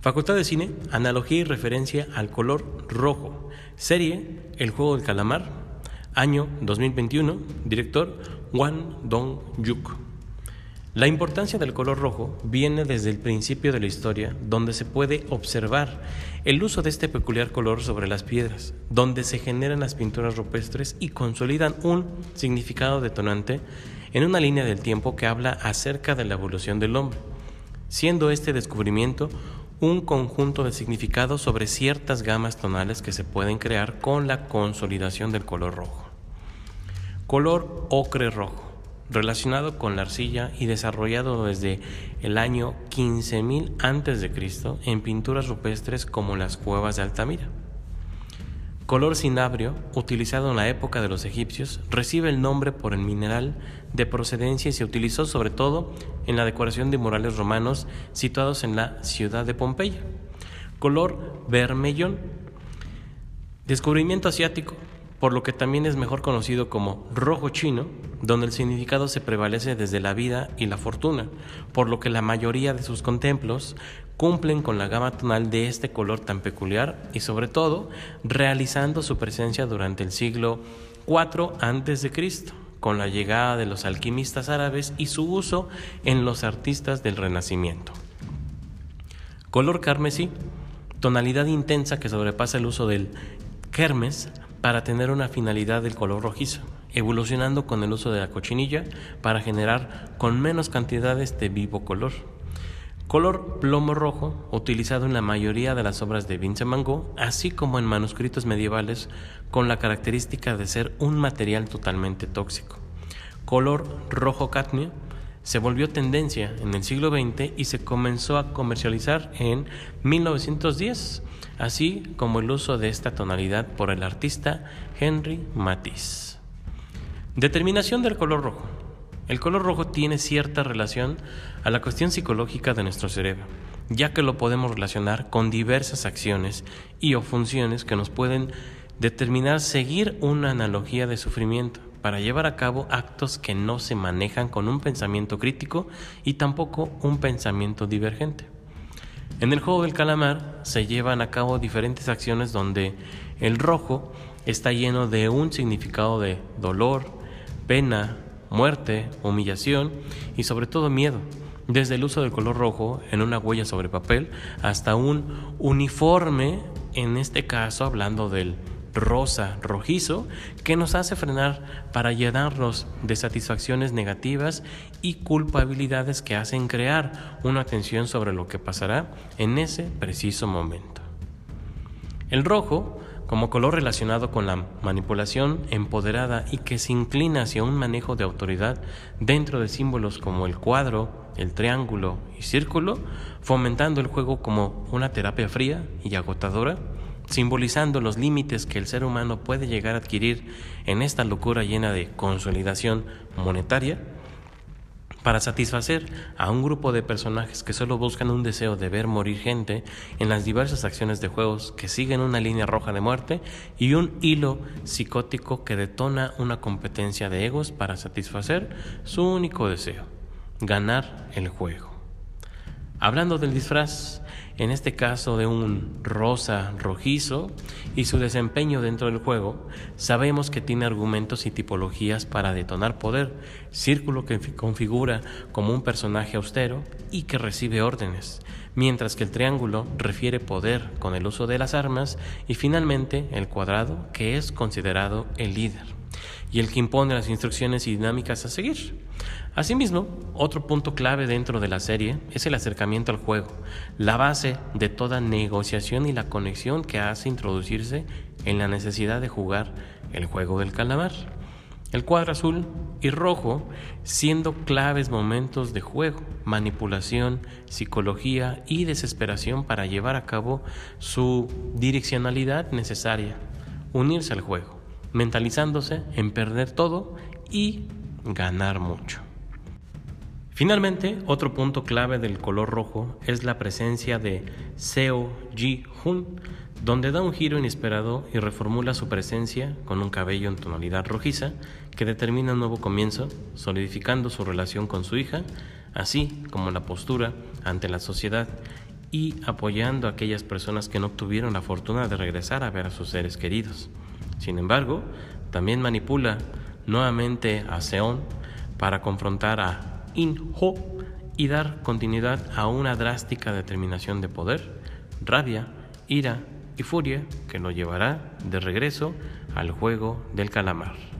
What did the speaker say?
Facultad de Cine, analogía y referencia al color rojo. Serie, El Juego del Calamar. Año 2021. Director, Wan Dong-yuk. La importancia del color rojo viene desde el principio de la historia, donde se puede observar el uso de este peculiar color sobre las piedras, donde se generan las pinturas rupestres y consolidan un significado detonante en una línea del tiempo que habla acerca de la evolución del hombre, siendo este descubrimiento un conjunto de significados sobre ciertas gamas tonales que se pueden crear con la consolidación del color rojo. Color ocre rojo, relacionado con la arcilla y desarrollado desde el año 15.000 a.C. en pinturas rupestres como las cuevas de Altamira. Color cinabrio, utilizado en la época de los egipcios, recibe el nombre por el mineral de procedencia y se utilizó sobre todo en la decoración de murales romanos situados en la ciudad de Pompeya. Color vermellón, descubrimiento asiático, por lo que también es mejor conocido como rojo chino, donde el significado se prevalece desde la vida y la fortuna, por lo que la mayoría de sus contemplos cumplen con la gama tonal de este color tan peculiar y sobre todo realizando su presencia durante el siglo IV a.C., con la llegada de los alquimistas árabes y su uso en los artistas del Renacimiento. Color carmesí, tonalidad intensa que sobrepasa el uso del kermes para tener una finalidad del color rojizo, evolucionando con el uso de la cochinilla para generar con menos cantidades de vivo color. Color plomo rojo, utilizado en la mayoría de las obras de Vincent Van Gogh, así como en manuscritos medievales, con la característica de ser un material totalmente tóxico. Color rojo cadmio, se volvió tendencia en el siglo XX y se comenzó a comercializar en 1910 así como el uso de esta tonalidad por el artista Henry Matisse. Determinación del color rojo. El color rojo tiene cierta relación a la cuestión psicológica de nuestro cerebro, ya que lo podemos relacionar con diversas acciones y o funciones que nos pueden determinar seguir una analogía de sufrimiento para llevar a cabo actos que no se manejan con un pensamiento crítico y tampoco un pensamiento divergente. En el juego del calamar se llevan a cabo diferentes acciones donde el rojo está lleno de un significado de dolor, pena, muerte, humillación y sobre todo miedo, desde el uso del color rojo en una huella sobre papel hasta un uniforme, en este caso hablando del rosa, rojizo, que nos hace frenar para llenarnos de satisfacciones negativas y culpabilidades que hacen crear una tensión sobre lo que pasará en ese preciso momento. El rojo, como color relacionado con la manipulación empoderada y que se inclina hacia un manejo de autoridad dentro de símbolos como el cuadro, el triángulo y círculo, fomentando el juego como una terapia fría y agotadora, simbolizando los límites que el ser humano puede llegar a adquirir en esta locura llena de consolidación monetaria, para satisfacer a un grupo de personajes que solo buscan un deseo de ver morir gente en las diversas acciones de juegos que siguen una línea roja de muerte y un hilo psicótico que detona una competencia de egos para satisfacer su único deseo, ganar el juego. Hablando del disfraz, en este caso de un rosa rojizo, y su desempeño dentro del juego, sabemos que tiene argumentos y tipologías para detonar poder, círculo que configura como un personaje austero y que recibe órdenes, mientras que el triángulo refiere poder con el uso de las armas y finalmente el cuadrado que es considerado el líder y el que impone las instrucciones y dinámicas a seguir. Asimismo, otro punto clave dentro de la serie es el acercamiento al juego, la base de toda negociación y la conexión que hace introducirse en la necesidad de jugar el juego del calamar. El cuadro azul y rojo siendo claves momentos de juego, manipulación, psicología y desesperación para llevar a cabo su direccionalidad necesaria, unirse al juego mentalizándose en perder todo y ganar mucho. Finalmente, otro punto clave del color rojo es la presencia de Seo Ji-hun, donde da un giro inesperado y reformula su presencia con un cabello en tonalidad rojiza que determina un nuevo comienzo, solidificando su relación con su hija, así como la postura ante la sociedad y apoyando a aquellas personas que no tuvieron la fortuna de regresar a ver a sus seres queridos. Sin embargo, también manipula nuevamente a Seon para confrontar a In-ho y dar continuidad a una drástica determinación de poder, rabia, ira y furia que lo llevará de regreso al juego del calamar.